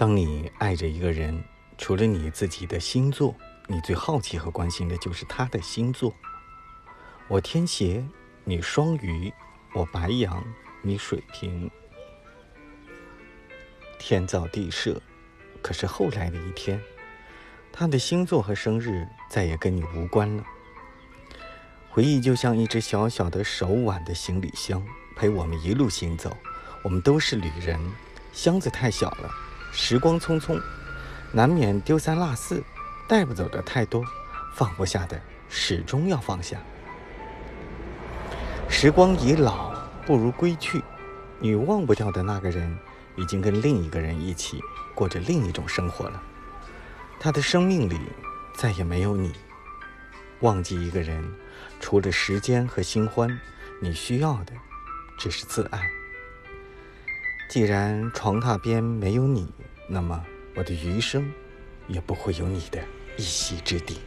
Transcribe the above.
当你爱着一个人，除了你自己的星座，你最好奇和关心的就是他的星座。我天蝎，你双鱼，我白羊，你水瓶。天造地设，可是后来的一天，他的星座和生日再也跟你无关了。回忆就像一只小小的手挽的行李箱，陪我们一路行走。我们都是旅人，箱子太小了，时光匆匆，难免丢三落四，带不走的太多，放不下的始终要放下。时光已老，不如归去。你忘不掉的那个人，已经跟另一个人一起过着另一种生活了。他的生命里再也没有你。忘记一个人，除了时间和新欢，你需要的只是自爱。既然床榻边没有你，那么我的余生也不会有你的一席之地。